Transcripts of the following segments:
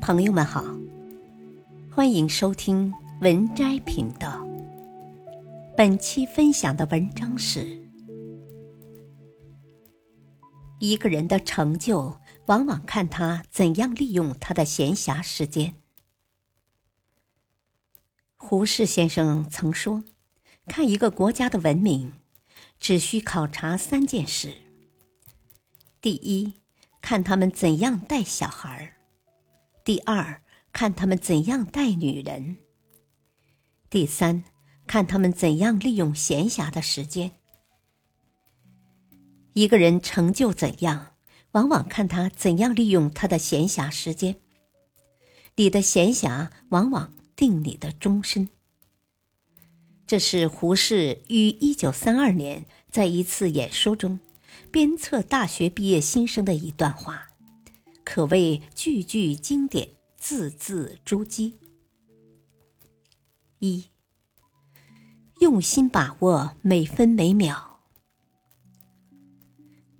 朋友们好，欢迎收听文摘频道。本期分享的文章是：一个人的成就，往往看他怎样利用他的闲暇时间。胡适先生曾说：“看一个国家的文明，只需考察三件事。第一，看他们怎样带小孩儿。”第二，看他们怎样待女人；第三，看他们怎样利用闲暇的时间。一个人成就怎样，往往看他怎样利用他的闲暇时间。你的闲暇往往定你的终身。这是胡适于一九三二年在一次演说中鞭策大学毕业新生的一段话。可谓句句经典，字字珠玑。一，用心把握每分每秒。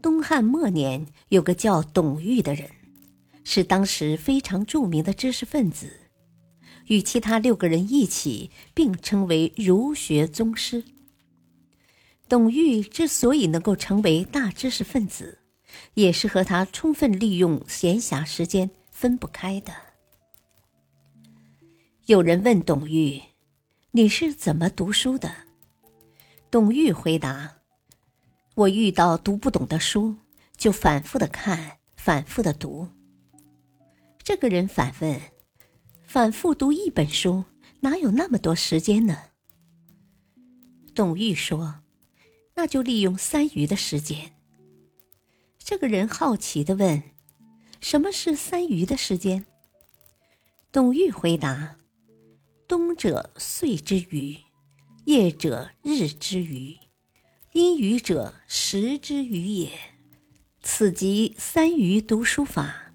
东汉末年，有个叫董玉的人，是当时非常著名的知识分子，与其他六个人一起并称为儒学宗师。董玉之所以能够成为大知识分子，也是和他充分利用闲暇时间分不开的。有人问董玉：“你是怎么读书的？”董玉回答：“我遇到读不懂的书，就反复的看，反复的读。”这个人反问：“反复读一本书，哪有那么多时间呢？”董玉说：“那就利用三余的时间。”这个人好奇的问：“什么是三余的时间？”董玉回答：“冬者岁之余，夜者日之余，阴雨者时之余也。此即三余读书法。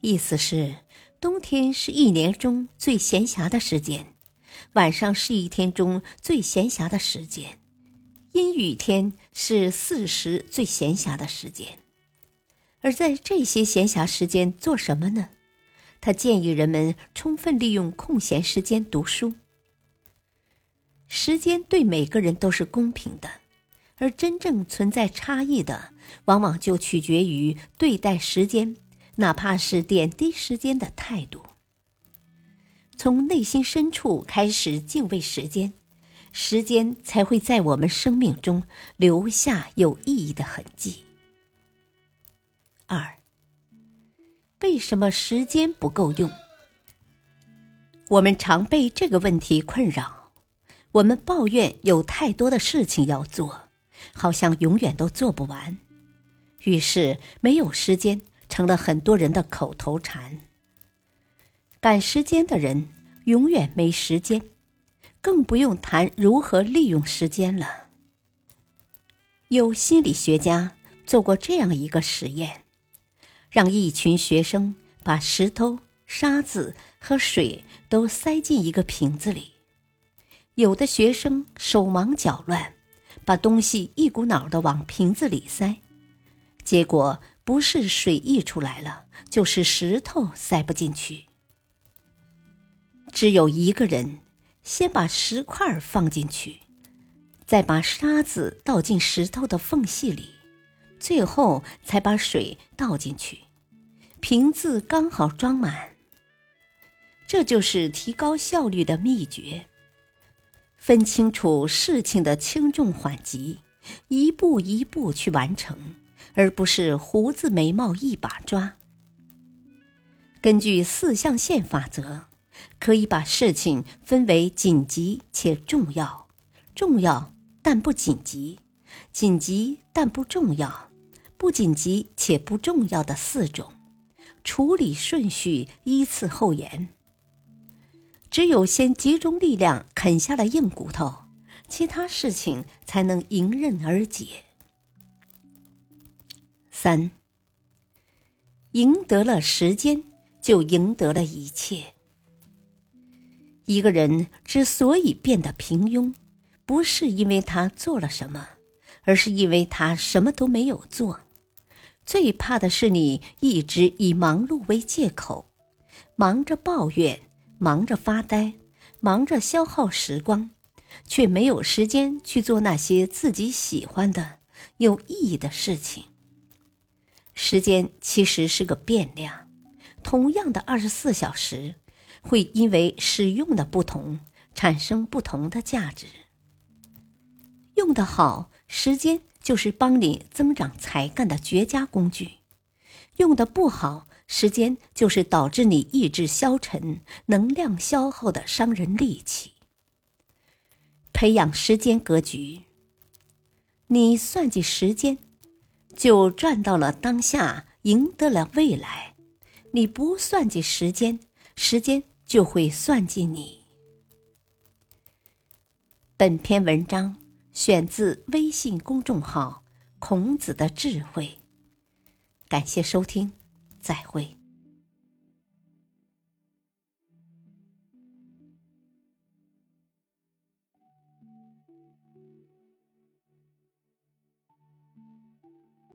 意思是，冬天是一年中最闲暇的时间，晚上是一天中最闲暇的时间，阴雨天是四时最闲暇的时间。”而在这些闲暇时间做什么呢？他建议人们充分利用空闲时间读书。时间对每个人都是公平的，而真正存在差异的，往往就取决于对待时间，哪怕是点滴时间的态度。从内心深处开始敬畏时间，时间才会在我们生命中留下有意义的痕迹。二，为什么时间不够用？我们常被这个问题困扰，我们抱怨有太多的事情要做，好像永远都做不完，于是没有时间成了很多人的口头禅。赶时间的人永远没时间，更不用谈如何利用时间了。有心理学家做过这样一个实验。让一群学生把石头、沙子和水都塞进一个瓶子里，有的学生手忙脚乱，把东西一股脑的往瓶子里塞，结果不是水溢出来了，就是石头塞不进去。只有一个人先把石块放进去，再把沙子倒进石头的缝隙里。最后才把水倒进去，瓶子刚好装满。这就是提高效率的秘诀：分清楚事情的轻重缓急，一步一步去完成，而不是胡子眉毛一把抓。根据四象限法则，可以把事情分为紧急且重要、重要但不紧急、紧急但不重要。不紧急且不重要的四种处理顺序依次后延。只有先集中力量啃下了硬骨头，其他事情才能迎刃而解。三，赢得了时间，就赢得了一切。一个人之所以变得平庸，不是因为他做了什么，而是因为他什么都没有做。最怕的是你一直以忙碌为借口，忙着抱怨，忙着发呆，忙着消耗时光，却没有时间去做那些自己喜欢的、有意义的事情。时间其实是个变量，同样的二十四小时，会因为使用的不同，产生不同的价值。用得好，时间就是帮你增长才干的绝佳工具；用的不好，时间就是导致你意志消沉、能量消耗的伤人利器。培养时间格局，你算计时间，就赚到了当下，赢得了未来；你不算计时间，时间就会算计你。本篇文章。选自微信公众号“孔子的智慧”，感谢收听，再会。